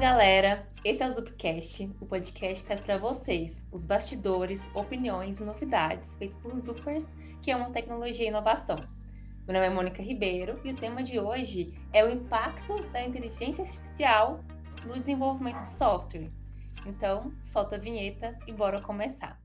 galera, esse é o Zupcast, o podcast traz para vocês os bastidores, opiniões e novidades feitos por Zupers, que é uma tecnologia e inovação. Meu nome é Mônica Ribeiro e o tema de hoje é o impacto da inteligência artificial no desenvolvimento de software. Então, solta a vinheta e bora começar.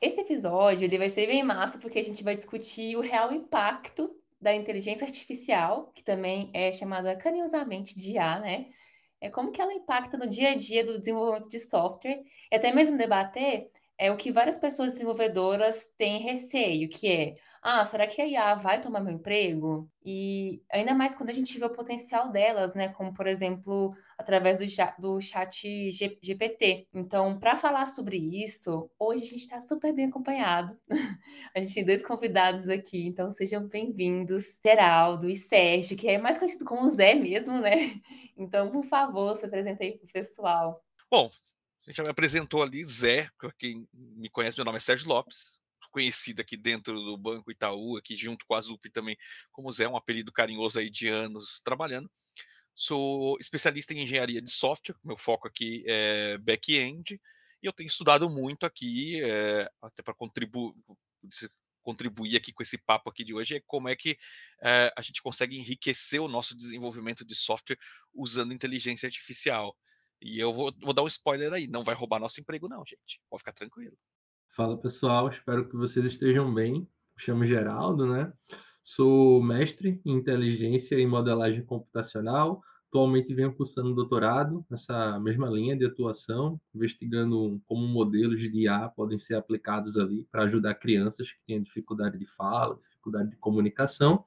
Esse episódio ele vai ser bem massa porque a gente vai discutir o real impacto da inteligência artificial, que também é chamada carinhosamente de IA, né? É como que ela impacta no dia a dia do desenvolvimento de software, e até mesmo debater é o que várias pessoas desenvolvedoras têm receio, que é ah, será que a IA vai tomar meu emprego? E ainda mais quando a gente vê o potencial delas, né? Como, por exemplo, através do, do chat G GPT. Então, para falar sobre isso, hoje a gente está super bem acompanhado. a gente tem dois convidados aqui, então sejam bem-vindos, Geraldo e Sérgio, que é mais conhecido como Zé mesmo, né? Então, por favor, se apresente aí para o pessoal. Bom, a gente já me apresentou ali, Zé, para quem me conhece, meu nome é Sérgio Lopes, conhecido aqui dentro do Banco Itaú, aqui junto com a Zup também, como Zé, um apelido carinhoso aí de anos trabalhando. Sou especialista em engenharia de software, meu foco aqui é back-end, e eu tenho estudado muito aqui, é, até para contribuir, contribuir aqui com esse papo aqui de hoje, é como é que é, a gente consegue enriquecer o nosso desenvolvimento de software usando inteligência artificial. E eu vou, vou dar um spoiler aí, não vai roubar nosso emprego não, gente, pode ficar tranquilo. Fala pessoal, espero que vocês estejam bem. Me chamo Geraldo, né? Sou mestre em inteligência e modelagem computacional. Atualmente venho cursando doutorado nessa mesma linha de atuação, investigando como modelos de IA podem ser aplicados ali para ajudar crianças que têm dificuldade de fala, dificuldade de comunicação.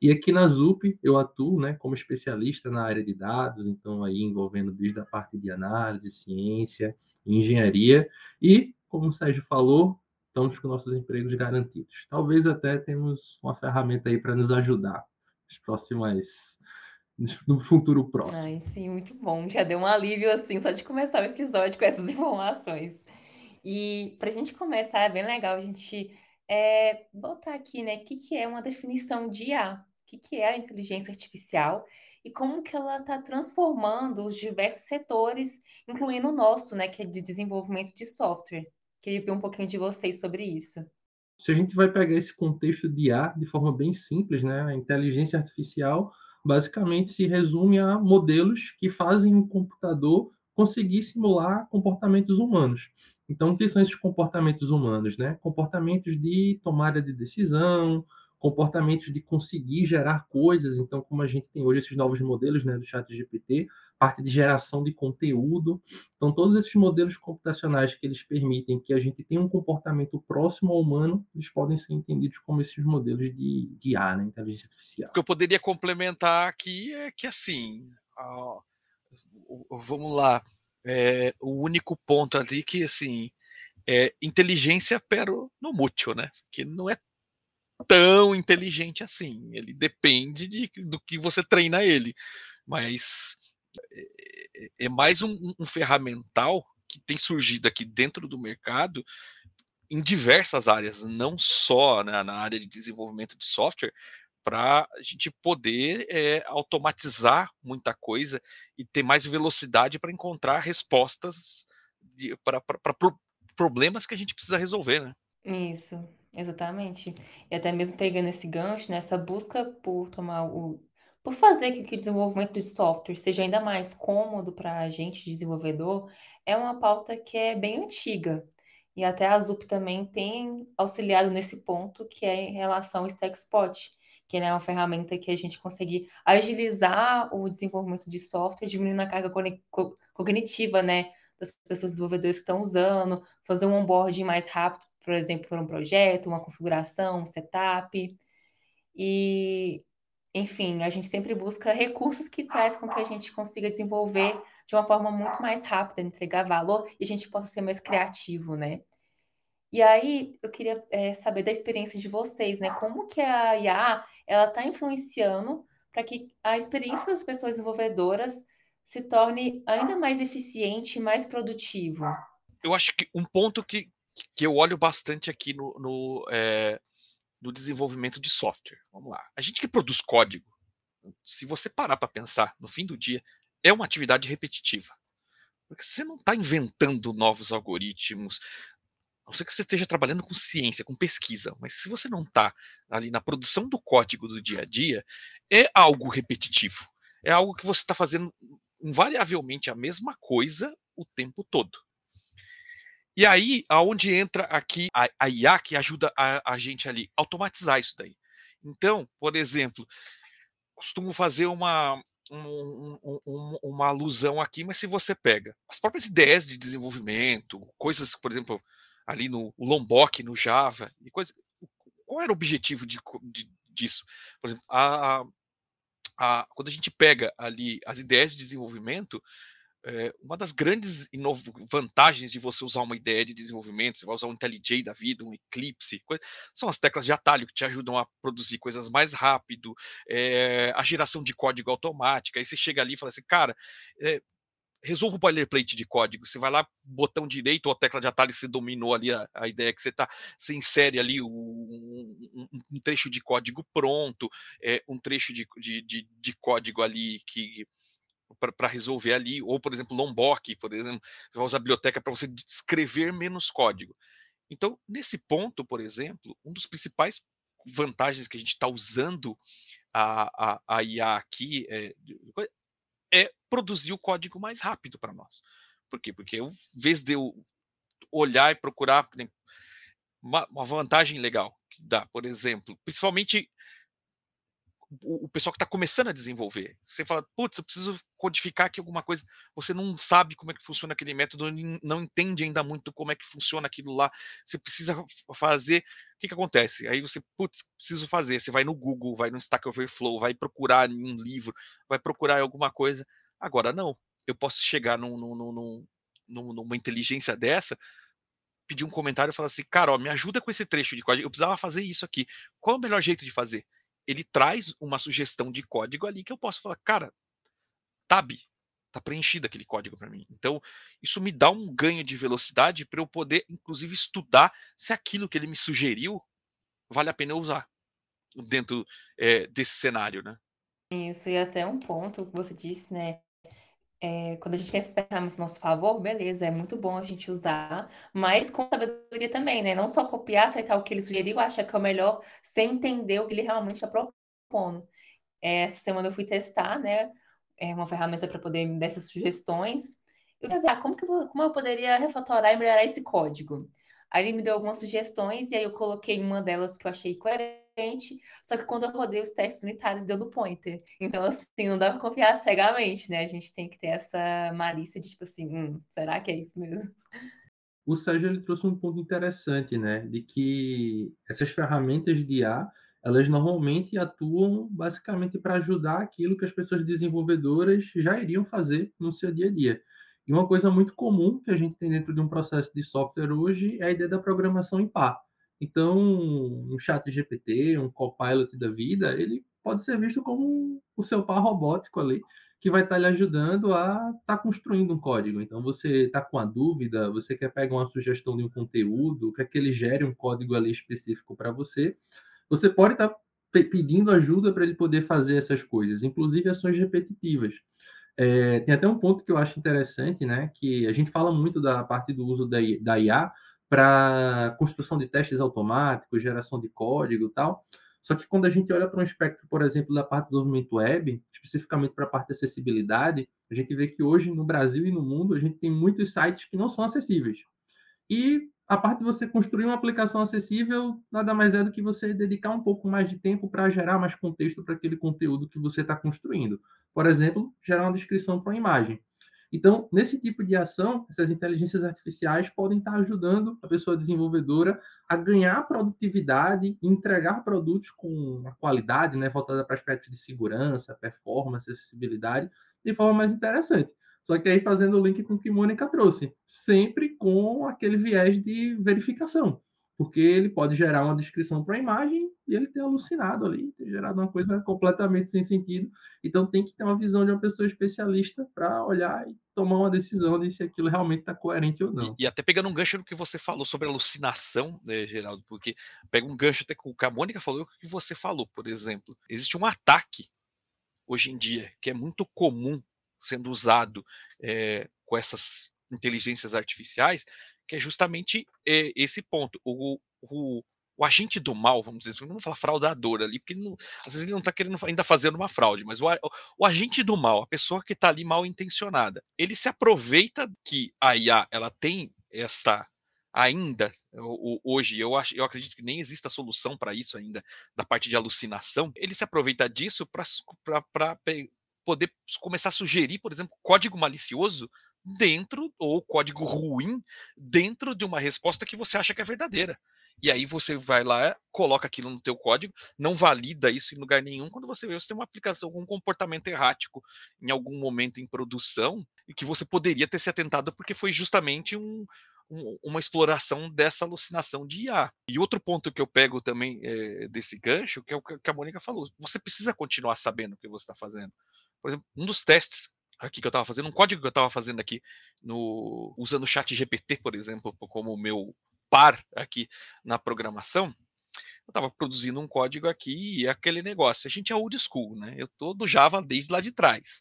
E aqui na ZUP eu atuo né, como especialista na área de dados, então aí envolvendo desde a parte de análise, ciência, engenharia e como o Sérgio falou, estamos com nossos empregos garantidos. Talvez até temos uma ferramenta aí para nos ajudar nas próximas no futuro próximo. Ai, sim, muito bom. Já deu um alívio assim só de começar o episódio com essas informações. E para a gente começar, é bem legal a gente é, botar aqui, né, o que, que é uma definição de IA, que, que é a inteligência artificial e como que ela está transformando os diversos setores, incluindo o nosso, né, que é de desenvolvimento de software. Queria ver um pouquinho de vocês sobre isso. Se a gente vai pegar esse contexto de IA de forma bem simples, né, a inteligência artificial basicamente se resume a modelos que fazem o computador conseguir simular comportamentos humanos. Então, o que são esses comportamentos humanos? Né? Comportamentos de tomada de decisão, comportamentos de conseguir gerar coisas. Então, como a gente tem hoje esses novos modelos né, do chat GPT, parte de geração de conteúdo. Então, todos esses modelos computacionais que eles permitem que a gente tenha um comportamento próximo ao humano, eles podem ser entendidos como esses modelos de, de IA, né, inteligência artificial. O que eu poderia complementar aqui é que, assim, vamos lá, é, o único ponto ali que, assim, é inteligência pero no mútil, né? Que não é tão inteligente assim. Ele depende de, do que você treina ele. Mas é, é, é mais um, um ferramental que tem surgido aqui dentro do mercado em diversas áreas, não só né, na área de desenvolvimento de software, para a gente poder é, automatizar muita coisa e ter mais velocidade para encontrar respostas para pro, problemas que a gente precisa resolver, né? Isso. Exatamente. E até mesmo pegando esse gancho, né, busca por tomar o por fazer que o desenvolvimento de software seja ainda mais cômodo para a gente, desenvolvedor, é uma pauta que é bem antiga. E até a ZUP também tem auxiliado nesse ponto, que é em relação ao StackSpot, que é uma ferramenta que a gente consegue agilizar o desenvolvimento de software, diminuindo a carga cognitiva, né, das pessoas desenvolvedoras que estão usando, fazer um onboarding mais rápido por exemplo, por um projeto, uma configuração, um setup. E, enfim, a gente sempre busca recursos que traz com que a gente consiga desenvolver de uma forma muito mais rápida, entregar valor e a gente possa ser mais criativo, né? E aí, eu queria é, saber da experiência de vocês, né? Como que a IA, ela está influenciando para que a experiência das pessoas desenvolvedoras se torne ainda mais eficiente e mais produtivo? Eu acho que um ponto que, que eu olho bastante aqui no, no, é, no desenvolvimento de software. Vamos lá. A gente que produz código, se você parar para pensar, no fim do dia, é uma atividade repetitiva. Porque você não está inventando novos algoritmos, a não ser que você esteja trabalhando com ciência, com pesquisa, mas se você não está ali na produção do código do dia a dia, é algo repetitivo. É algo que você está fazendo invariavelmente a mesma coisa o tempo todo. E aí, aonde entra aqui a, a IA que ajuda a, a gente ali automatizar isso daí. Então, por exemplo, costumo fazer uma, um, um, uma alusão aqui, mas se você pega as próprias ideias de desenvolvimento, coisas, por exemplo, ali no Lombok, no Java, e coisa, qual era o objetivo de, de, disso? Por exemplo, a, a, quando a gente pega ali as ideias de desenvolvimento, é, uma das grandes vantagens de você usar uma ideia de desenvolvimento, você vai usar um IntelliJ da vida, um Eclipse, são as teclas de atalho que te ajudam a produzir coisas mais rápido, é, a geração de código automática. Aí você chega ali e fala assim, cara, é, resolva o boilerplate de código. Você vai lá, botão direito ou a tecla de atalho, você dominou ali a, a ideia que você está, você insere ali um, um, um, trecho de código pronto, é, um trecho de, de, de, de código ali que para resolver ali, ou por exemplo, Lombok, por exemplo, você vai usar a biblioteca para você escrever menos código. Então, nesse ponto, por exemplo, um dos principais vantagens que a gente está usando a, a, a IA aqui é, é produzir o código mais rápido para nós. Por quê? Porque em vez de eu olhar e procurar uma, uma vantagem legal que dá, por exemplo, principalmente o, pessoal que está começando a desenvolver. Você fala, putz, eu preciso codificar aqui alguma coisa. Você não sabe como é que funciona aquele método, não entende ainda muito como é que funciona aquilo lá. Você precisa fazer. O que, que acontece? Aí você, putz, preciso fazer. Você vai no Google, vai no Stack Overflow, vai procurar em um livro, vai procurar alguma coisa. Agora, não. Eu posso chegar num, num, num, numa inteligência dessa, pedir um comentário e falar assim, cara, ó, me ajuda com esse trecho de código. Eu precisava fazer isso aqui. Qual é o melhor jeito de fazer? Ele traz uma sugestão de código ali que eu posso falar, cara, tab, tá preenchido aquele código para mim. Então, isso me dá um ganho de velocidade para eu poder, inclusive, estudar se aquilo que ele me sugeriu vale a pena eu usar dentro é, desse cenário, né? Isso, e até um ponto que você disse, né? É, quando a gente tem essas ferramentas a nosso favor, beleza, é muito bom a gente usar, mas com sabedoria também, né? Não só copiar, aceitar o que ele sugeriu, achar que é o melhor, sem entender o que ele realmente está propondo. É, essa semana eu fui testar, né? É uma ferramenta para poder me dar essas sugestões. Eu queria ver ah, como, que eu, como eu poderia refatorar e melhorar esse código. Aí ele me deu algumas sugestões e aí eu coloquei uma delas que eu achei coerente só que quando eu rodei os testes unitários, deu no pointer. Então, assim, não dá pra confiar cegamente, né? A gente tem que ter essa malícia de, tipo assim, hum, será que é isso mesmo? O Sérgio ele trouxe um ponto interessante, né? De que essas ferramentas de IA, elas normalmente atuam basicamente para ajudar aquilo que as pessoas desenvolvedoras já iriam fazer no seu dia a dia. E uma coisa muito comum que a gente tem dentro de um processo de software hoje é a ideia da programação em par. Então, um chat GPT, um copilot da vida, ele pode ser visto como o seu par robótico ali, que vai estar lhe ajudando a estar tá construindo um código. Então, você está com a dúvida, você quer pegar uma sugestão de um conteúdo, quer que ele gere um código ali específico para você, você pode estar tá pedindo ajuda para ele poder fazer essas coisas, inclusive ações repetitivas. É, tem até um ponto que eu acho interessante, né? Que a gente fala muito da parte do uso da, da IA, para construção de testes automáticos, geração de código e tal. Só que quando a gente olha para um espectro, por exemplo, da parte de desenvolvimento web, especificamente para a parte de acessibilidade, a gente vê que hoje no Brasil e no mundo a gente tem muitos sites que não são acessíveis. E a parte de você construir uma aplicação acessível nada mais é do que você dedicar um pouco mais de tempo para gerar mais contexto para aquele conteúdo que você está construindo. Por exemplo, gerar uma descrição para uma imagem. Então, nesse tipo de ação, essas inteligências artificiais podem estar ajudando a pessoa desenvolvedora a ganhar produtividade e entregar produtos com uma qualidade, né, voltada para aspectos de segurança, performance, acessibilidade, de forma mais interessante. Só que aí fazendo o link com o que Mônica trouxe, sempre com aquele viés de verificação, porque ele pode gerar uma descrição para a imagem e ele ter alucinado ali, ter gerado uma coisa completamente sem sentido. Então tem que ter uma visão de uma pessoa especialista para olhar e tomar uma decisão de se aquilo realmente está coerente ou não. E, e, até pegando um gancho no que você falou sobre alucinação, né, Geraldo, porque pega um gancho até com o que a Mônica falou, o que você falou, por exemplo. Existe um ataque hoje em dia que é muito comum sendo usado é, com essas inteligências artificiais, que é justamente é, esse ponto. O, o, o, agente do mal, vamos dizer, não falar fraudador ali, porque não, às vezes ele não está querendo ainda fazer uma fraude, mas o, o, agente do mal, a pessoa que está ali mal intencionada, ele se aproveita que a IA ela tem essa ainda hoje eu acho eu acredito que nem exista solução para isso ainda da parte de alucinação ele se aproveita disso para poder começar a sugerir por exemplo código malicioso dentro ou código ruim dentro de uma resposta que você acha que é verdadeira. E aí você vai lá, coloca aquilo no teu código, não valida isso em lugar nenhum. Quando você vê, você tem uma aplicação com um comportamento errático em algum momento em produção e que você poderia ter se atentado porque foi justamente um, um, uma exploração dessa alucinação de IA. E outro ponto que eu pego também é, desse gancho, que é o que a Mônica falou, você precisa continuar sabendo o que você está fazendo. Por exemplo, um dos testes aqui que eu estava fazendo, um código que eu estava fazendo aqui no usando o chat GPT, por exemplo, como meu par aqui na programação, eu estava produzindo um código aqui e aquele negócio. A gente é old school, né? Eu tô do Java desde lá de trás.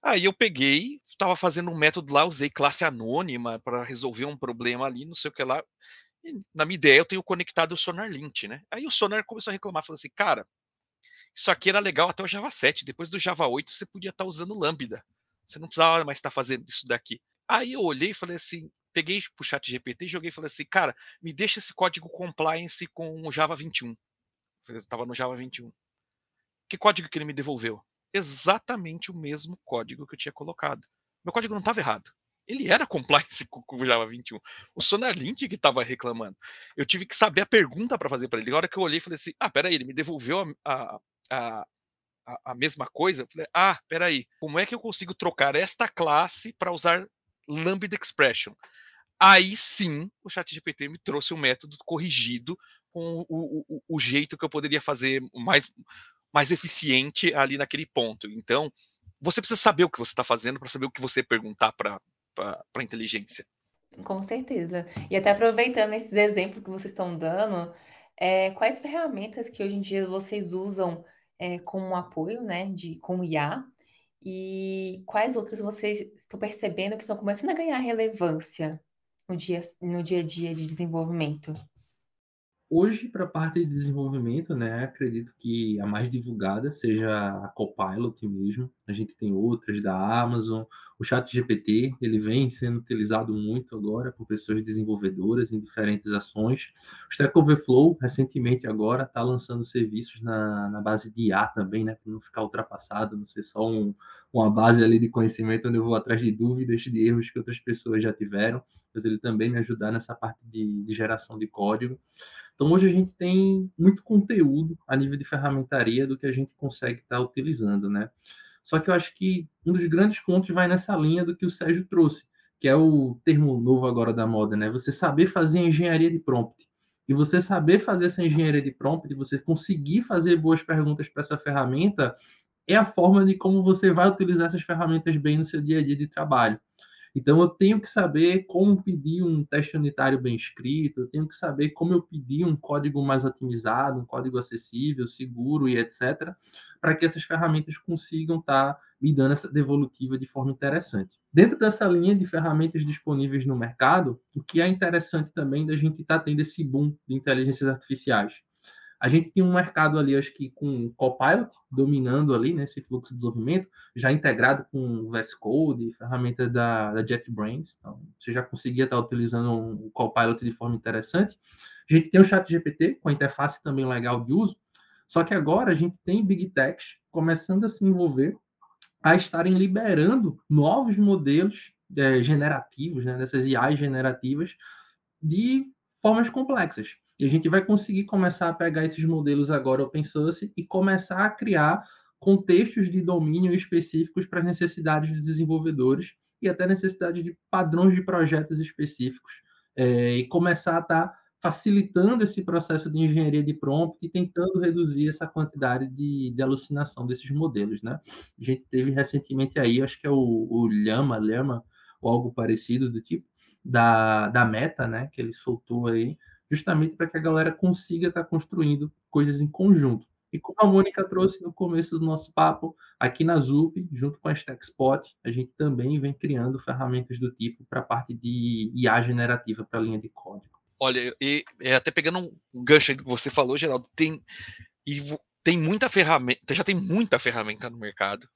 Aí eu peguei, estava fazendo um método lá, usei classe anônima para resolver um problema ali, não sei o que lá. E, na minha ideia, eu tenho conectado o SonarLint, né? Aí o Sonar começou a reclamar, falou assim, cara, isso aqui era legal até o Java 7. Depois do Java 8, você podia estar tá usando Lambda. Você não precisava mais estar tá fazendo isso daqui. Aí eu olhei e falei assim, peguei o chat GPT e joguei e falei assim, cara, me deixa esse código compliance com o Java 21. Eu estava no Java 21. Que código que ele me devolveu? Exatamente o mesmo código que eu tinha colocado. Meu código não estava errado. Ele era compliance com o Java 21. O Sonarlint que estava reclamando. Eu tive que saber a pergunta para fazer para ele. Na hora que eu olhei, falei assim: ah, peraí, ele me devolveu a, a, a, a, mesma coisa, eu falei, ah, peraí, como é que eu consigo trocar esta classe para usar Lambda Expression? Aí sim, o ChatGPT me trouxe um método corrigido com o, o, o jeito que eu poderia fazer mais, mais eficiente ali naquele ponto. Então, você precisa saber o que você está fazendo para saber o que você perguntar para a inteligência. Com certeza. E até aproveitando esses exemplos que vocês estão dando, é, quais ferramentas que hoje em dia vocês usam é, como apoio, né, de, com IA, e quais outras vocês estão percebendo que estão começando a ganhar relevância no dia, no dia a dia de desenvolvimento? Hoje, para a parte de desenvolvimento, né, acredito que a mais divulgada seja a Copilot mesmo. A gente tem outras da Amazon, o Chat GPT, ele vem sendo utilizado muito agora por pessoas desenvolvedoras em diferentes ações. O Stack Overflow, recentemente agora, está lançando serviços na, na base de IA também, né, para não ficar ultrapassado, não ser só um, uma base ali de conhecimento onde eu vou atrás de dúvidas, de erros que outras pessoas já tiveram, mas ele também me ajudar nessa parte de, de geração de código. Então, hoje a gente tem muito conteúdo a nível de ferramentaria do que a gente consegue estar tá utilizando, né? Só que eu acho que um dos grandes pontos vai nessa linha do que o Sérgio trouxe, que é o termo novo agora da moda, né? Você saber fazer engenharia de prompt. E você saber fazer essa engenharia de prompt, você conseguir fazer boas perguntas para essa ferramenta, é a forma de como você vai utilizar essas ferramentas bem no seu dia a dia de trabalho. Então, eu tenho que saber como pedir um teste unitário bem escrito, eu tenho que saber como eu pedir um código mais otimizado, um código acessível, seguro e etc., para que essas ferramentas consigam estar tá me dando essa devolutiva de forma interessante. Dentro dessa linha de ferramentas disponíveis no mercado, o que é interessante também da gente estar tá tendo esse boom de inteligências artificiais. A gente tinha um mercado ali, acho que com Copilot dominando ali né, fluxo de desenvolvimento, já integrado com o VS Code, ferramenta da, da JetBrains. Então, você já conseguia estar utilizando o Copilot de forma interessante. A gente tem o Chat GPT, com a interface também legal de uso. Só que agora a gente tem Big Techs começando a se envolver, a estarem liberando novos modelos é, generativos, né, dessas IAs generativas, de formas complexas. E a gente vai conseguir começar a pegar esses modelos agora open source e começar a criar contextos de domínio específicos para as necessidades dos desenvolvedores e até necessidades de padrões de projetos específicos é, e começar a estar tá facilitando esse processo de engenharia de prompt e tentando reduzir essa quantidade de, de alucinação desses modelos, né? A gente teve recentemente aí, acho que é o, o Llama, ou algo parecido do tipo, da, da Meta, né? Que ele soltou aí, justamente para que a galera consiga estar tá construindo coisas em conjunto. E como a Mônica trouxe no começo do nosso papo, aqui na ZUP, junto com a StackSpot, a gente também vem criando ferramentas do tipo para a parte de IA generativa para a linha de código. Olha, e, até pegando um gancho aí do que você falou, Geraldo, tem, e tem muita ferramenta, já tem muita ferramenta no mercado,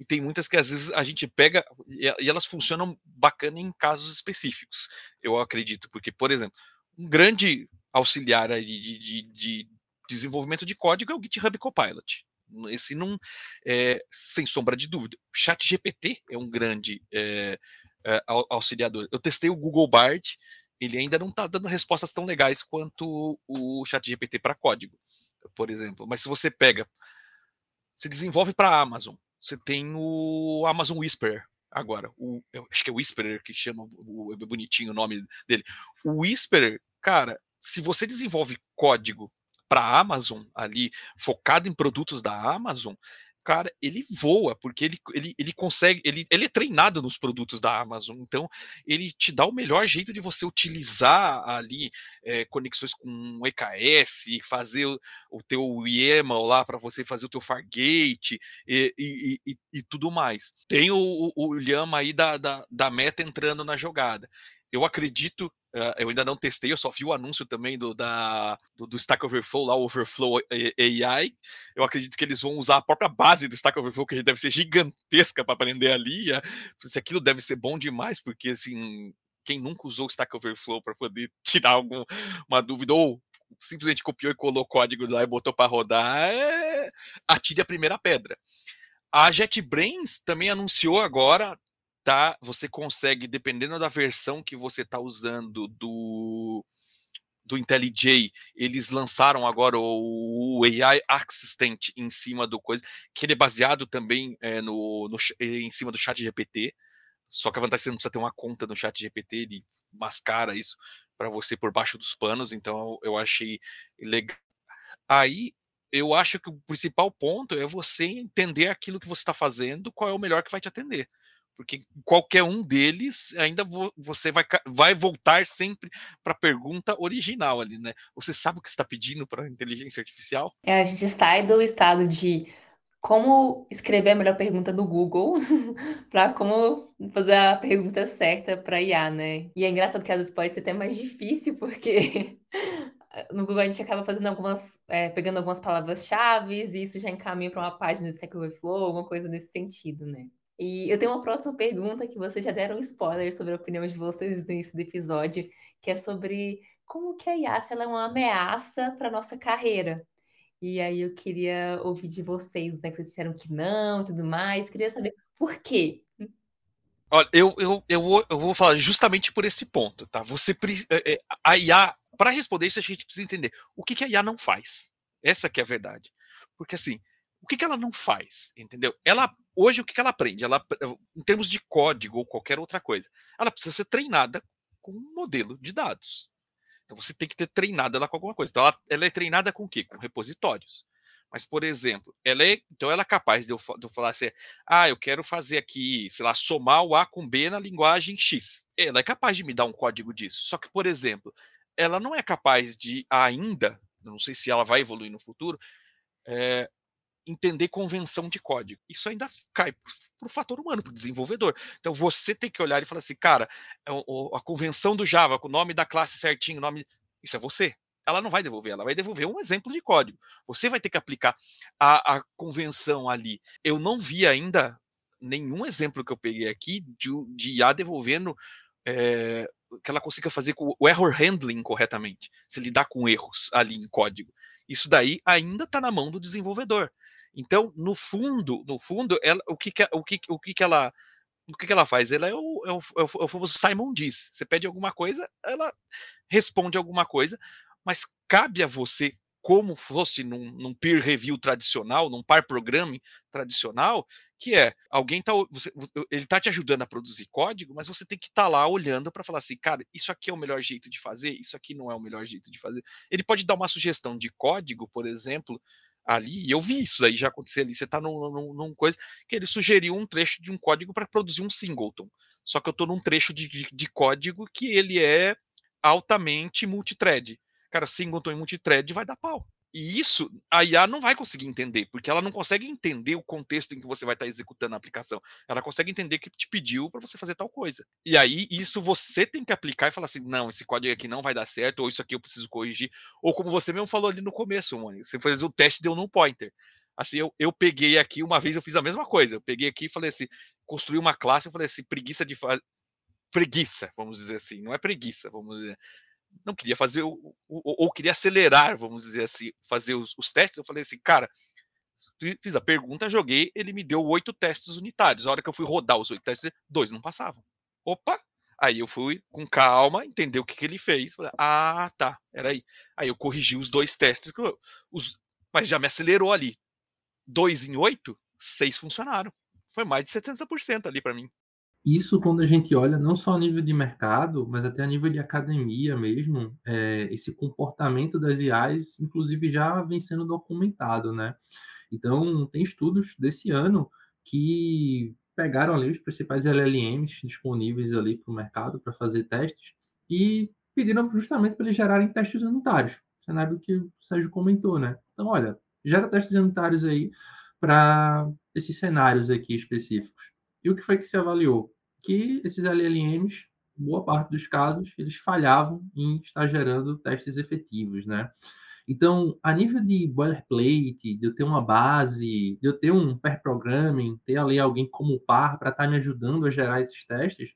e tem muitas que às vezes a gente pega e, e elas funcionam bacana em casos específicos, eu acredito, porque, por exemplo, um grande auxiliar de, de, de desenvolvimento de código é o GitHub Copilot. Esse não, é, sem sombra de dúvida. O ChatGPT é um grande é, é, auxiliador. Eu testei o Google Bard, ele ainda não está dando respostas tão legais quanto o ChatGPT para código, por exemplo. Mas se você pega, se desenvolve para a Amazon, você tem o Amazon Whisper agora. O, acho que é o Whisperer que chama, o, bonitinho o nome dele. O Whisperer, cara, se você desenvolve código para a Amazon ali, focado em produtos da Amazon, cara, ele voa, porque ele, ele, ele consegue, ele, ele é treinado nos produtos da Amazon, então ele te dá o melhor jeito de você utilizar ali é, conexões com EKS, fazer o, o teu YAML lá para você fazer o teu Fargate e, e, e, e tudo mais. Tem o, o, o Llama aí da, da, da meta entrando na jogada. Eu acredito eu ainda não testei, eu só vi o anúncio também do, da, do, do, Stack Overflow, lá o Overflow AI. Eu acredito que eles vão usar a própria base do Stack Overflow, que deve ser gigantesca para aprender ali. Se aquilo deve ser bom demais, porque assim, quem nunca usou o Stack Overflow para poder tirar alguma dúvida ou simplesmente copiou e colou código lá e botou para rodar, é... atire a primeira pedra. A JetBrains também anunciou agora tá, você consegue, dependendo da versão que você está usando do do IntelliJ, eles lançaram agora o, o AI Assistant em cima do coisa, que ele é baseado também é, no, no, em cima do chat GPT, só que a vantagem é que você não precisa ter uma conta no chat GPT, ele mascara isso para você por baixo dos panos, então eu achei legal. Aí eu acho que o principal ponto é você entender aquilo que você está fazendo, qual é o melhor que vai te atender porque qualquer um deles ainda você vai, vai voltar sempre para a pergunta original ali, né? Você sabe o que está pedindo para a inteligência artificial? É, a gente sai do estado de como escrever a melhor pergunta no Google para como fazer a pergunta certa para IA, né? E é engraçado que às vezes pode ser até mais difícil, porque no Google a gente acaba fazendo algumas, é, pegando algumas palavras-chave e isso já encaminha para uma página de Stack Overflow, alguma coisa nesse sentido, né? E eu tenho uma próxima pergunta que vocês já deram spoiler sobre a opinião de vocês no início do episódio, que é sobre como que a IAS é uma ameaça para nossa carreira. E aí eu queria ouvir de vocês, né? Que vocês disseram que não e tudo mais. Queria saber por quê. Olha, eu, eu, eu, vou, eu vou falar justamente por esse ponto, tá? Você é, é, a IA, para responder isso, a gente precisa entender o que, que a IA não faz. Essa que é a verdade. Porque assim, o que, que ela não faz? Entendeu? Ela hoje o que, ela aprende? Ela, em termos de código ou qualquer outra coisa, ela precisa ser treinada com um modelo de dados. Então você tem que ter treinado ela com alguma coisa. Então ela, ela é treinada com o quê? Com repositórios. Mas, por exemplo, ela é, então ela é capaz de eu, de eu, falar assim, ah, eu quero fazer aqui, sei lá, somar o A com B na linguagem X. Ela é capaz de me dar um código disso. Só que, por exemplo, ela não é capaz de ainda, não sei se ela vai evoluir no futuro, é, entender convenção de código. Isso ainda cai para o fator humano, para o desenvolvedor. Então você tem que olhar e falar assim, cara, é a convenção do Java, com o nome da classe certinho, nome. Isso é você. Ela não vai devolver, ela vai devolver um exemplo de código. Você vai ter que aplicar a, a convenção ali. Eu não vi ainda nenhum exemplo que eu peguei aqui de, de IA devolvendo é, que ela consiga fazer o error handling corretamente, se lidar com erros ali em código. Isso daí ainda está na mão do desenvolvedor. Então, no fundo, no fundo, ela, o que, que o que, o que, que ela o que, que ela faz? Ela é o, é, o, é o é famoso Simon diz. Você pede alguma coisa, ela responde alguma coisa, mas cabe a você, como fosse num, num, peer review tradicional, num par programming tradicional, que é alguém tá você, ele tá te ajudando a produzir código, mas você tem que estar tá lá olhando para falar assim, cara, isso aqui é o melhor jeito de fazer, isso aqui não é o melhor jeito de fazer. Ele pode dar uma sugestão de código, por exemplo, ali, e eu vi isso aí já acontecer ali, você está num, num, num, coisa que ele sugeriu um trecho de um código para produzir um singleton. Só que eu estou num trecho de, de, de, código que ele é altamente multithread. Cara, singleton e multithread vai dar pau. E isso a IA não vai conseguir entender, porque ela não consegue entender o contexto em que você vai estar executando a aplicação. Ela consegue entender que te pediu para você fazer tal coisa. E aí, isso você tem que aplicar e falar assim: não, esse código aqui não vai dar certo, ou isso aqui eu preciso corrigir. Ou como você mesmo falou ali no começo, Mônica, você fez o teste deu num pointer. Assim, eu, eu peguei aqui, uma vez eu fiz a mesma coisa. Eu peguei aqui e falei assim: construí uma classe, eu falei assim, preguiça de fazer preguiça, vamos dizer assim, não é preguiça, vamos dizer não queria fazer, o, ou, queria acelerar, vamos dizer assim, fazer os, os, testes. Eu falei assim, cara, fiz a pergunta, joguei, ele me deu oito testes unitários. A hora que eu fui rodar os oito testes, dois não passavam. Opa! Aí eu fui com calma, entender o que, que ele fez. Falei, ah, tá, era aí. Aí eu corrigi os dois testes, os, mas já me acelerou ali. Dois em oito, seis funcionaram. Foi mais de 70% ali para mim. Isso quando a gente olha não só a nível de mercado, mas até a nível de academia mesmo, é, esse comportamento das IAs, inclusive, já vem sendo documentado, né? Então, tem estudos desse ano que pegaram ali os principais LLMs disponíveis ali para o mercado para fazer testes e pediram justamente para eles gerarem testes unitários, cenário que o Sérgio comentou, né? Então, olha, gera testes unitários aí para esses cenários aqui específicos. E o que foi que se avaliou? Que esses LLMs, boa parte dos casos, eles falhavam em estar gerando testes efetivos, né? Então, a nível de boilerplate, de eu ter uma base, de eu ter um pair programming, ter ali alguém como par para estar tá me ajudando a gerar esses testes,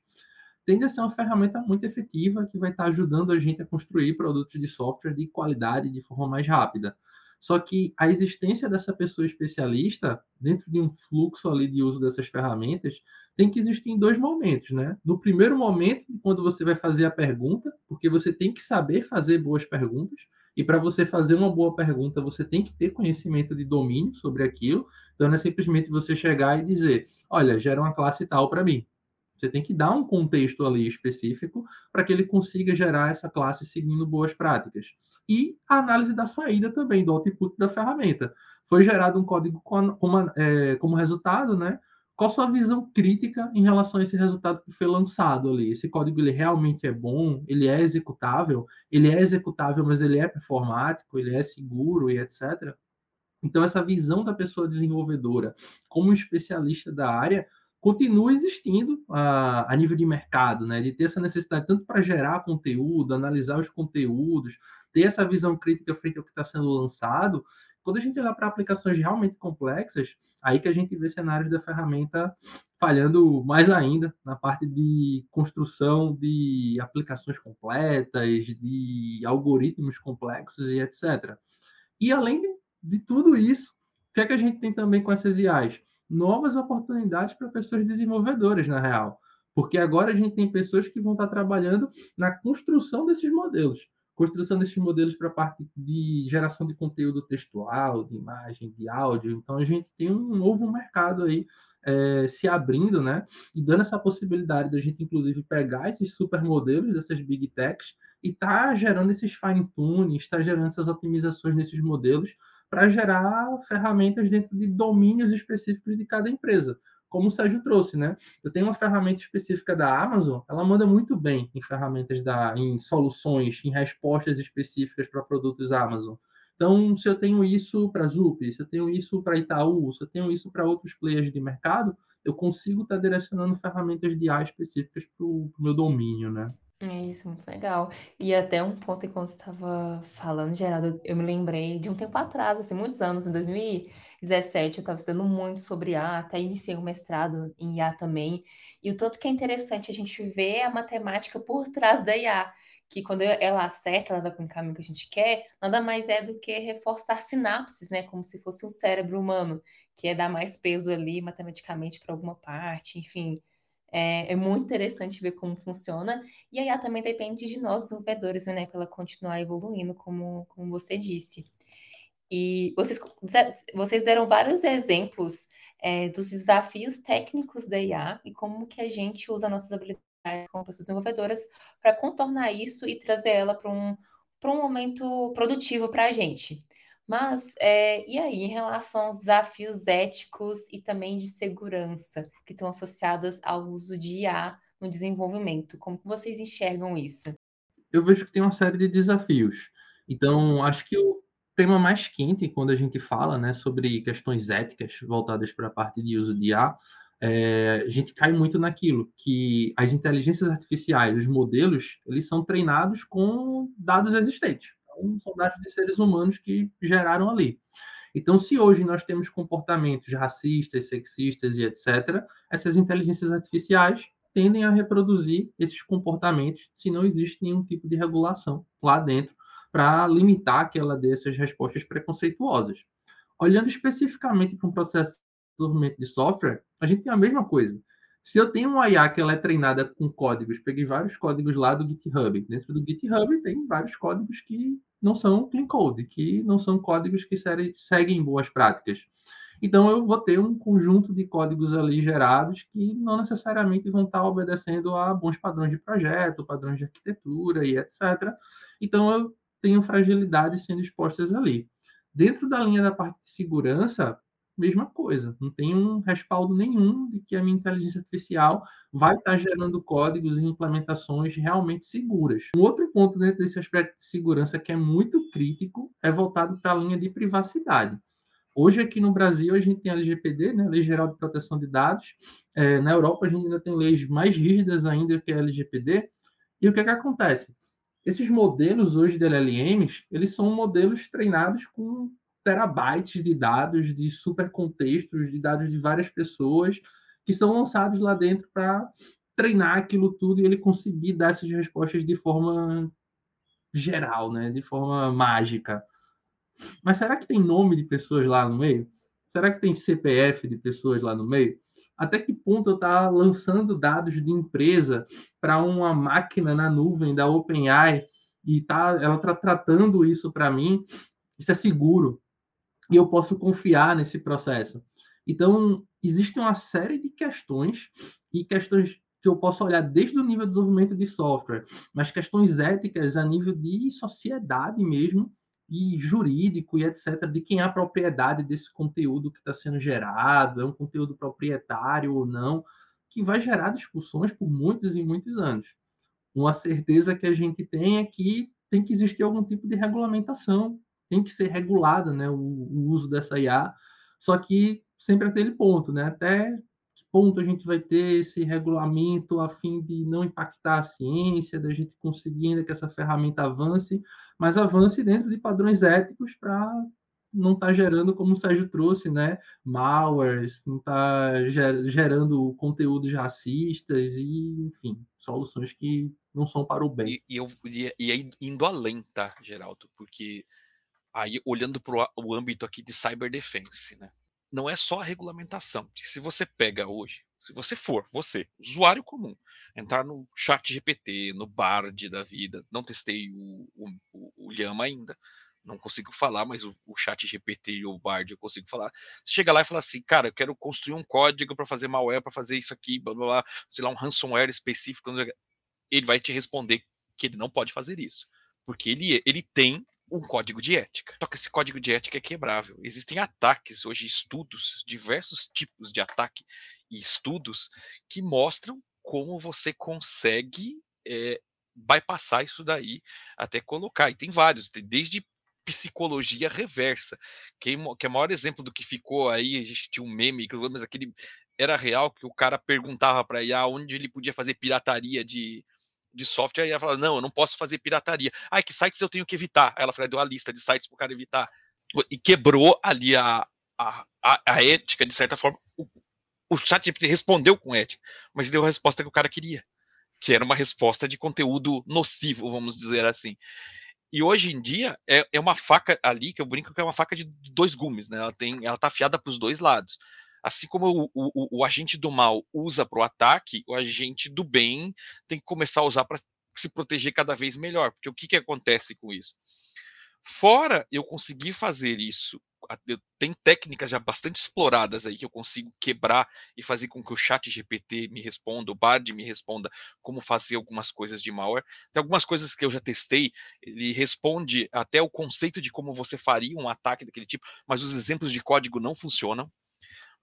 tende a ser uma ferramenta muito efetiva que vai estar tá ajudando a gente a construir produtos de software de qualidade de forma mais rápida. Só que a existência dessa pessoa especialista, dentro de um fluxo ali de uso dessas ferramentas, tem que existir em dois momentos, né? No primeiro momento, quando você vai fazer a pergunta, porque você tem que saber fazer boas perguntas, e para você fazer uma boa pergunta, você tem que ter conhecimento de domínio sobre aquilo. Então, não é simplesmente você chegar e dizer: olha, gera uma classe tal para mim. Você tem que dar um contexto ali específico para que ele consiga gerar essa classe seguindo boas práticas. E a análise da saída também, do output da ferramenta. Foi gerado um código como, é, como resultado, né? Qual sua visão crítica em relação a esse resultado que foi lançado ali? Esse código ele realmente é bom? Ele é executável? Ele é executável, mas ele é performático? Ele é seguro e etc. Então essa visão da pessoa desenvolvedora como especialista da área continua existindo a, a nível de mercado, né? De ter essa necessidade tanto para gerar conteúdo, analisar os conteúdos, ter essa visão crítica frente ao que está sendo lançado. Quando a gente olha para aplicações realmente complexas, aí que a gente vê cenários da ferramenta falhando mais ainda na parte de construção de aplicações completas, de algoritmos complexos e etc. E além de, tudo isso, o que é que a gente tem também com essas IAs? Novas oportunidades para pessoas desenvolvedoras, na real. Porque agora a gente tem pessoas que vão estar trabalhando na construção desses modelos. Construção desses modelos para parte de geração de conteúdo textual, de imagem, de áudio. Então a gente tem um novo mercado aí é, se abrindo, né? E dando essa possibilidade da gente, inclusive, pegar esses super modelos dessas big techs e tá gerando esses fine tunes, está gerando essas otimizações nesses modelos para gerar ferramentas dentro de domínios específicos de cada empresa. Como o Sérgio trouxe, né? Eu tenho uma ferramenta específica da Amazon, ela manda muito bem em ferramentas da, em soluções, em respostas específicas para produtos Amazon. Então, se eu tenho isso para Zup, se eu tenho isso para Itaú, se eu tenho isso para outros players de mercado, eu consigo estar tá direcionando ferramentas de A específicas para o meu domínio, né? É isso, muito legal. E até um ponto enquanto você estava falando, Geraldo, eu me lembrei de um tempo atrás, assim, muitos anos, em 2017, eu estava estudando muito sobre IA, até iniciei um mestrado em IA também, e o tanto que é interessante a gente ver a matemática por trás da IA, que quando ela acerta, ela vai para um caminho que a gente quer, nada mais é do que reforçar sinapses, né, como se fosse um cérebro humano, que é dar mais peso ali matematicamente para alguma parte, enfim, é, é, muito interessante ver como funciona. E aí também depende de nós, desenvolvedores, né, para ela continuar evoluindo, como, como você disse. E vocês, vocês deram vários exemplos é, dos desafios técnicos da IA e como que a gente usa nossas habilidades como pessoas desenvolvedoras para contornar isso e trazer ela para um, um momento produtivo para a gente. Mas, é, e aí, em relação aos desafios éticos e também de segurança que estão associados ao uso de IA no desenvolvimento, como vocês enxergam isso? Eu vejo que tem uma série de desafios. Então, acho que o tema mais quente quando a gente fala né, sobre questões éticas voltadas para a parte de uso de IA, é, a gente cai muito naquilo que as inteligências artificiais, os modelos, eles são treinados com dados existentes são dados de seres humanos que geraram ali. Então, se hoje nós temos comportamentos racistas, sexistas e etc., essas inteligências artificiais tendem a reproduzir esses comportamentos se não existe nenhum tipo de regulação lá dentro para limitar que ela dê essas respostas preconceituosas. Olhando especificamente para um processo de desenvolvimento de software, a gente tem a mesma coisa. Se eu tenho uma IA que ela é treinada com códigos, peguei vários códigos lá do GitHub. Dentro do GitHub tem vários códigos que não são clean code, que não são códigos que seguem boas práticas. Então, eu vou ter um conjunto de códigos ali gerados que não necessariamente vão estar obedecendo a bons padrões de projeto, padrões de arquitetura e etc. Então, eu tenho fragilidades sendo expostas ali. Dentro da linha da parte de segurança, mesma coisa. Não tem um respaldo nenhum de que a minha inteligência artificial vai estar gerando códigos e implementações realmente seguras. Um outro ponto dentro desse aspecto de segurança que é muito crítico é voltado para a linha de privacidade. Hoje, aqui no Brasil, a gente tem a LGPD, né, Lei Geral de Proteção de Dados. É, na Europa, a gente ainda tem leis mais rígidas ainda que a LGPD. E o que, é que acontece? Esses modelos hoje de LLMs, eles são modelos treinados com terabytes de dados, de super contextos, de dados de várias pessoas que são lançados lá dentro para treinar aquilo tudo e ele conseguir dar essas respostas de forma geral, né? de forma mágica. Mas será que tem nome de pessoas lá no meio? Será que tem CPF de pessoas lá no meio? Até que ponto eu estou lançando dados de empresa para uma máquina na nuvem da OpenAI e tá, ela está tratando isso para mim? Isso é seguro? E eu posso confiar nesse processo. Então, existe uma série de questões e questões que eu posso olhar desde o nível de desenvolvimento de software, mas questões éticas a nível de sociedade mesmo, e jurídico e etc., de quem é a propriedade desse conteúdo que está sendo gerado, é um conteúdo proprietário ou não, que vai gerar discussões por muitos e muitos anos. Uma certeza que a gente tem é que tem que existir algum tipo de regulamentação tem que ser regulada né, o, o, uso dessa IA, só que sempre aquele ponto, né? Até que ponto a gente vai ter esse regulamento a fim de não impactar a ciência, da gente conseguir ainda que essa ferramenta avance, mas avance dentro de padrões éticos para não estar tá gerando, como o Sérgio trouxe, né, malwares, não estar tá gerando conteúdos racistas e, enfim, soluções que não são para o bem. E, e, eu, e, e aí, indo além, tá, Geraldo? Porque aí olhando para o âmbito aqui de cyber defense, né? Não é só a regulamentação. Se você pega hoje, se você for, você, usuário comum, entrar no chat GPT, no Bard da vida, não testei o, o, o Llama ainda, não consigo falar, mas o, o chat GPT e o Bard eu consigo falar. Você chega lá e fala assim, cara, eu quero construir um código para fazer malware, para fazer isso aqui, blá, blá, blá, sei lá, um ransomware específico, ele vai te responder que ele não pode fazer isso, porque ele, ele tem um código de ética. Só que esse código de ética é quebrável. Existem ataques hoje, estudos, diversos tipos de ataque e estudos que mostram como você consegue é, bypassar isso daí até colocar. E tem vários, desde psicologia reversa, que, que é o maior exemplo do que ficou aí, a gente tinha um meme, mas aquele era real que o cara perguntava para IA onde ele podia fazer pirataria de, de software, e ela fala, não, eu não posso fazer pirataria. Ah, que sites eu tenho que evitar? Aí ela falou, deu a lista de sites para o cara evitar. E quebrou ali a, a, a, a ética, de certa forma. O, o chat respondeu com ética, mas deu a resposta que o cara queria, que era uma resposta de conteúdo nocivo, vamos dizer assim. E hoje em dia é, é uma faca ali que eu brinco que é uma faca de dois gumes, né? Ela tem, ela tá afiada para os dois lados. Assim como o, o, o agente do mal usa para o ataque, o agente do bem tem que começar a usar para se proteger cada vez melhor. Porque o que, que acontece com isso? Fora eu conseguir fazer isso tem técnicas já bastante exploradas aí que eu consigo quebrar e fazer com que o chat GPT me responda, o Bard me responda como fazer algumas coisas de malware. Tem algumas coisas que eu já testei, ele responde até o conceito de como você faria um ataque daquele tipo, mas os exemplos de código não funcionam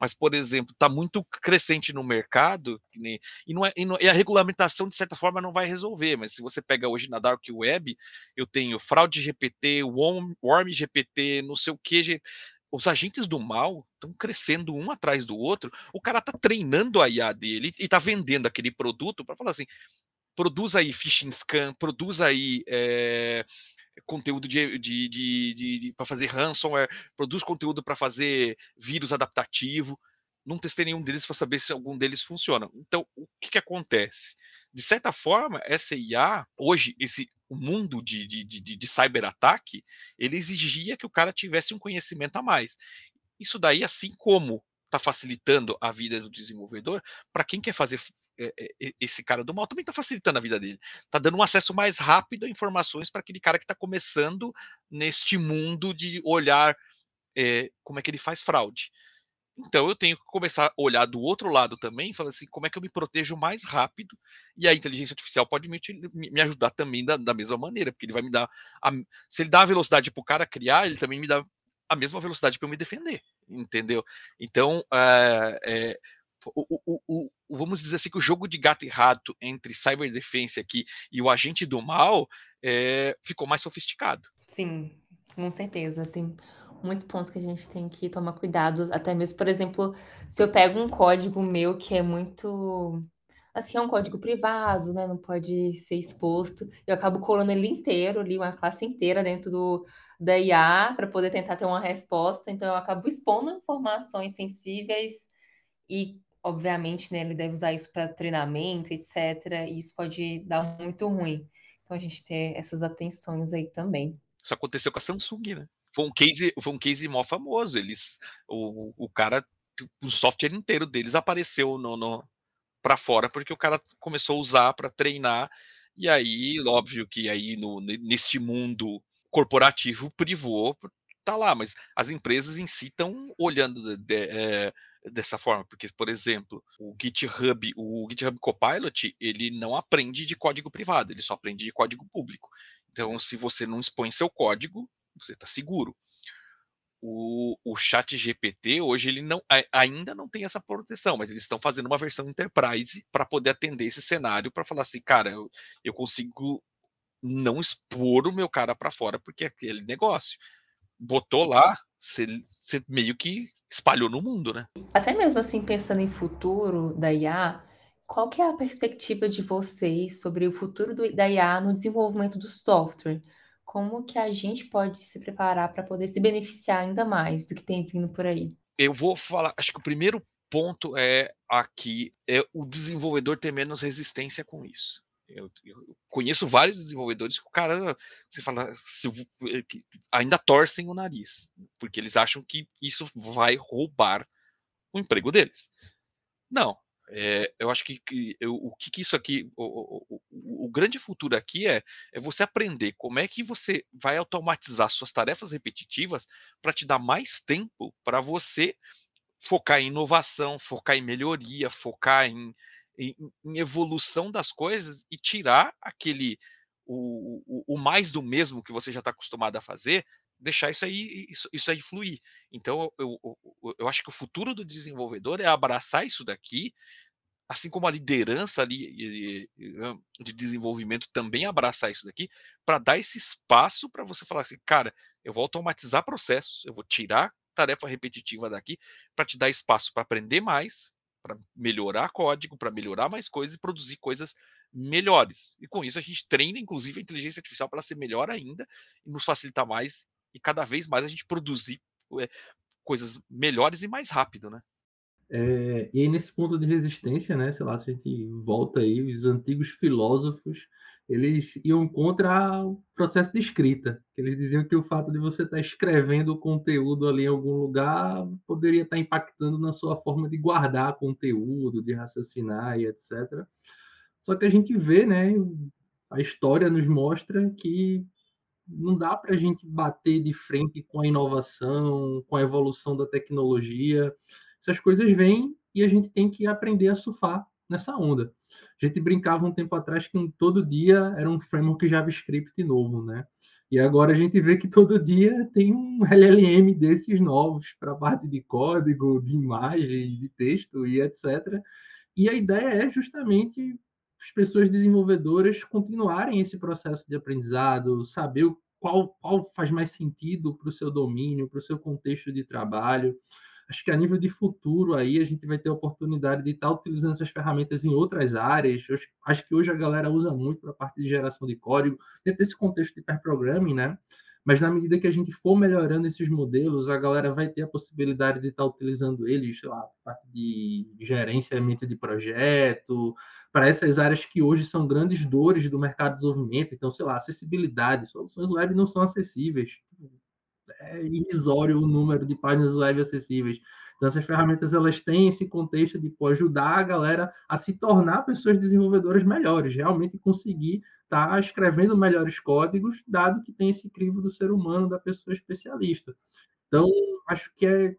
mas, por exemplo, está muito crescente no mercado, e, não é, e, não, e, a regulamentação, de certa forma, não vai resolver, mas se você pega hoje na Dark Web, eu tenho fraude GPT, Worm, Worm GPT, não sei o que, os agentes do mal estão crescendo um atrás do outro, o cara está treinando a IA dele e está vendendo aquele produto para falar assim, produz aí phishing scan, produz aí é, conteúdo de, de, de, de para fazer ransomware, produz conteúdo para fazer vírus adaptativo. Não testei nenhum deles para saber se algum deles funciona. Então, o que, que acontece? De certa forma, essa IA, hoje, esse mundo de, de, de, de cyberataque, ele exigia que o cara tivesse um conhecimento a mais. Isso daí, assim como está facilitando a vida do desenvolvedor, para quem quer fazer esse cara do mal também está facilitando a vida dele. Está dando um acesso mais rápido a informações para aquele cara que está começando neste mundo de olhar é, como é que ele faz fraude. Então eu tenho que começar a olhar do outro lado também, falar assim, como é que eu me protejo mais rápido? E a inteligência artificial pode me, me ajudar também da, da, mesma maneira, porque ele vai me dar. A, se ele dá a velocidade para o cara criar, ele também me dá a mesma velocidade para eu me defender, entendeu? Então, é, é, o, o, o, vamos dizer assim que o jogo de gato e rato entre cyberdefense aqui e o agente do mal é, ficou mais sofisticado. Sim, com certeza. Tem muitos pontos que a gente tem que tomar cuidado. Até mesmo, por exemplo, se eu pego um código meu que é muito. Assim, é um código privado, né? Não pode ser exposto. Eu acabo colando ele inteiro, ali, uma classe inteira dentro do, da IA para poder tentar ter uma resposta. Então, eu acabo expondo informações sensíveis e obviamente, né, ele deve usar isso para treinamento, etc. E isso pode dar muito ruim. Então a gente ter essas atenções aí também. Isso aconteceu com a Samsung, né? Foi um case, foi um case mó famoso. Eles, o, o cara, o software inteiro deles apareceu no, no para fora porque o cara começou a usar para treinar. E aí, óbvio que aí no, neste mundo corporativo privou tá lá, mas as empresas em si estão olhando de, de, é, dessa forma, porque, por exemplo, o GitHub, o GitHub Copilot, ele não aprende de código privado, ele só aprende de código público. Então, se você não expõe seu código, você está seguro. O, o chat GPT hoje ele não, ainda não tem essa proteção, mas eles estão fazendo uma versão enterprise para poder atender esse cenário, para falar assim, cara, eu, eu consigo não expor o meu cara para fora porque é aquele negócio. Botou lá, você meio que espalhou no mundo, né? Até mesmo assim, pensando em futuro da IA, qual que é a perspectiva de vocês sobre o futuro do, da IA no desenvolvimento do software? Como que a gente pode se preparar para poder se beneficiar ainda mais do que tem vindo por aí? Eu vou falar, acho que o primeiro ponto é aqui é o desenvolvedor ter menos resistência com isso. Eu, eu, conheço vários desenvolvedores que o cara, você fala, se, eh, ainda torcem o nariz, porque eles acham que isso vai roubar o emprego deles. Não, é, eu acho que, que eu, o que, que, isso aqui, o, o, o, grande futuro aqui é, é você aprender como é que você vai automatizar suas tarefas repetitivas para te dar mais tempo para você focar em inovação, focar em melhoria, focar em, em, em evolução das coisas e tirar aquele o, o, o, mais do mesmo que você já está acostumado a fazer, deixar isso aí, isso, isso aí fluir. Então, eu, eu, eu, acho que o futuro do desenvolvedor é abraçar isso daqui, assim como a liderança ali de desenvolvimento também abraçar isso daqui, para dar esse espaço para você falar assim, cara, eu vou automatizar processos, eu vou tirar tarefa repetitiva daqui para te dar espaço para aprender mais, para melhorar código, para melhorar mais coisas e produzir coisas melhores. E com isso a gente treina, inclusive, a inteligência artificial para ser melhor ainda e nos facilitar mais e cada vez mais a gente produzir é, coisas melhores e mais rápido, né? É, e nesse ponto de resistência, né? Sei lá, se a gente volta aí, os antigos filósofos eles iam contra o processo de escrita. Eles diziam que o fato de você estar escrevendo o conteúdo ali em algum lugar poderia estar impactando na sua forma de guardar conteúdo, de raciocinar e etc. Só que a gente vê, né, a história nos mostra que não dá para a gente bater de frente com a inovação, com a evolução da tecnologia. Essas coisas vêm e a gente tem que aprender a surfar nessa onda. A gente brincava um tempo atrás que todo dia era um framework JavaScript novo, né? E agora a gente vê que todo dia tem um LLM desses novos para a parte de código, de imagem, de texto e etc. E a ideia é justamente as pessoas desenvolvedoras continuarem esse processo de aprendizado, saber qual, qual faz mais sentido para o seu domínio, para o seu contexto de trabalho. Acho que a nível de futuro aí a gente vai ter a oportunidade de estar utilizando essas ferramentas em outras áreas. Eu acho que hoje a galera usa muito para a parte de geração de código, dentro desse contexto de pair programming, né? Mas na medida que a gente for melhorando esses modelos, a galera vai ter a possibilidade de estar utilizando eles, sei lá, parte de gerenciamento de projeto, para essas áreas que hoje são grandes dores do mercado de desenvolvimento. Então, sei lá, acessibilidade, soluções web não são acessíveis é irrisório o número de páginas web acessíveis. Então, essas ferramentas elas têm esse contexto de pô, ajudar a galera a se tornar pessoas desenvolvedoras melhores, realmente conseguir estar tá escrevendo melhores códigos, dado que tem esse crivo do ser humano, da pessoa especialista. Então, acho que é,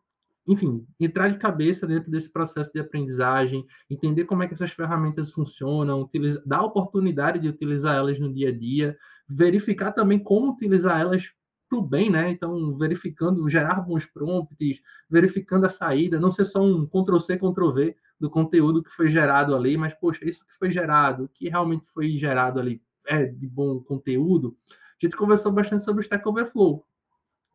enfim, entrar de cabeça dentro desse processo de aprendizagem, entender como é que essas ferramentas funcionam, utilizar, dar a oportunidade de utilizar elas no dia a dia, verificar também como utilizar elas para o bem, né? Então, verificando, gerar bons prompts, verificando a saída, não ser só um Ctrl-C, Ctrl-V do conteúdo que foi gerado ali, mas, poxa, isso que foi gerado, que realmente foi gerado ali é de bom conteúdo. A gente conversou bastante sobre o Stack Overflow.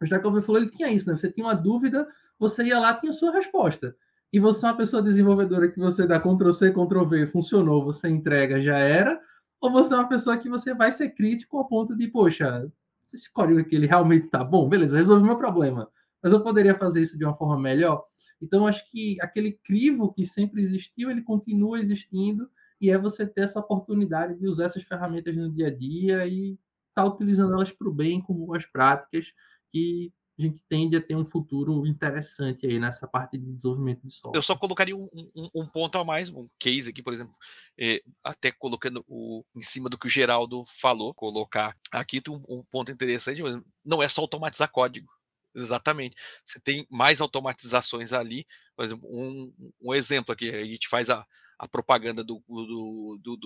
O Stack Overflow, ele tinha isso, né? Você tinha uma dúvida, você ia lá, tinha a sua resposta. E você é uma pessoa desenvolvedora que você dá Ctrl-C, Ctrl-V, funcionou, você entrega, já era, ou você é uma pessoa que você vai ser crítico ao ponto de, poxa, esse código aqui ele realmente está bom, beleza, resolvi meu problema. Mas eu poderia fazer isso de uma forma melhor. Então, acho que aquele crivo que sempre existiu, ele continua existindo, e é você ter essa oportunidade de usar essas ferramentas no dia a dia e estar tá utilizando elas para o bem, como boas práticas, que a gente tende a ter um futuro interessante aí nessa parte de desenvolvimento de software. Eu só colocaria um, um, um ponto a mais, um case aqui, por exemplo, é, até colocando o, em cima do que o Geraldo falou, colocar aqui um, um ponto interessante, mas não é só automatizar código. Exatamente. Você tem mais automatizações ali. Por exemplo, um, um exemplo aqui, a gente faz a, a propaganda do, do, do,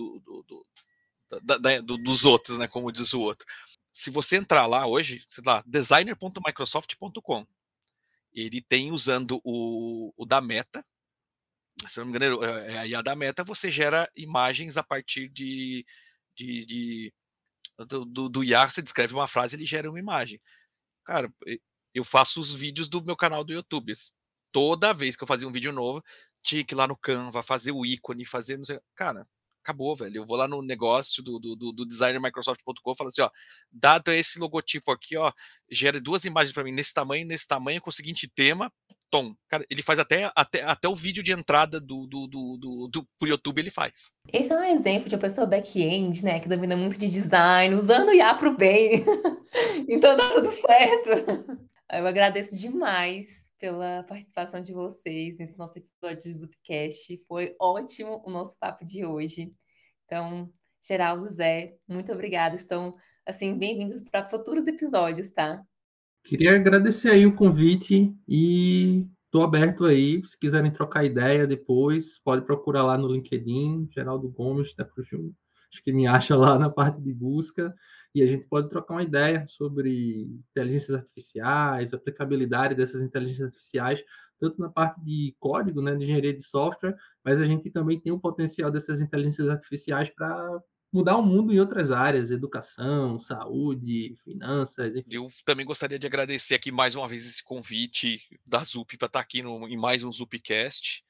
do, da, da, do, dos outros, né? Como diz o outro se você entrar lá hoje, sei lá, designer.microsoft.com, ele tem usando o, o da Meta, se não me engano, é, é, aí a da Meta você gera imagens a partir de, de, de do, do, do IA, você descreve uma frase, ele gera uma imagem. Cara, eu faço os vídeos do meu canal do YouTube. Toda vez que eu fazia um vídeo novo, tinha que ir lá no Canva, fazer o ícone, fazer. Não sei, cara, acabou, velho. Eu vou lá no negócio do, do, do designermicrosoft.com e falo assim, ó, dado esse logotipo aqui, ó, gera duas imagens para mim nesse tamanho, nesse tamanho, com o seguinte tema, tom. Cara, ele faz até, até, até o vídeo de entrada do, do, do, do, do pro YouTube, ele faz. Esse é um exemplo de uma pessoa back-end, né, que domina muito de design, usando IA pro bem. então tá tudo certo. Eu agradeço demais pela participação de vocês nesse nosso episódio de Zupcast. Foi ótimo o nosso papo de hoje. Então, Geraldo, Zé, muito obrigada. Estão, assim, bem-vindos para futuros episódios, tá? Queria agradecer aí o convite e estou aberto aí. Se quiserem trocar ideia depois, pode procurar lá no LinkedIn, Geraldo Gomes, da Cruz acho que me acha lá na parte de busca e a gente pode trocar uma ideia sobre inteligências artificiais, aplicabilidade dessas inteligências artificiais, tanto na parte de código, né, de engenharia de software, mas a gente também tem o potencial dessas inteligências artificiais para mudar o mundo em outras áreas, educação, saúde, finanças, enfim. Eu também gostaria de agradecer aqui mais uma vez esse convite da ZUP para estar aqui no, em mais um ZUPcast.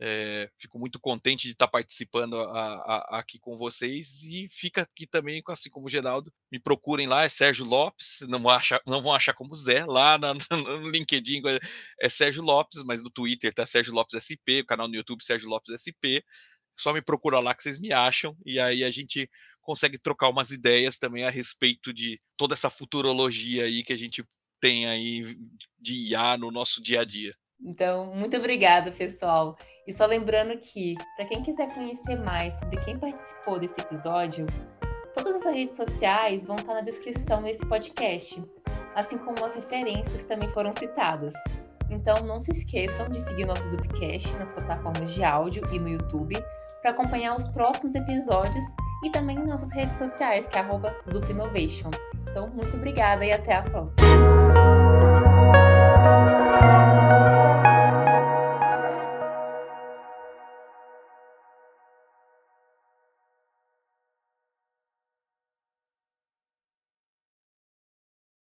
É, fico muito contente de estar participando a, a, aqui com vocês e fica aqui também, assim como o Geraldo, me procurem lá, é Sérgio Lopes, não, acha, não vão achar como Zé, lá na, no LinkedIn é Sérgio Lopes, mas no Twitter tá Sérgio Lopes SP, o canal no YouTube Sérgio Lopes SP, só me procura lá que vocês me acham e aí a gente consegue trocar umas ideias também a respeito de toda essa futurologia aí que a gente tem aí de IA no nosso dia a dia. Então, muito obrigada, pessoal. E só lembrando que, para quem quiser conhecer mais sobre quem participou desse episódio, Todas essas redes sociais vão estar na descrição desse podcast, assim como as referências que também foram citadas. Então não se esqueçam de seguir nosso Zupcast nas plataformas de áudio e no YouTube para acompanhar os próximos episódios e também em nossas redes sociais, que é Zupinnovation. Então, muito obrigada e até a próxima!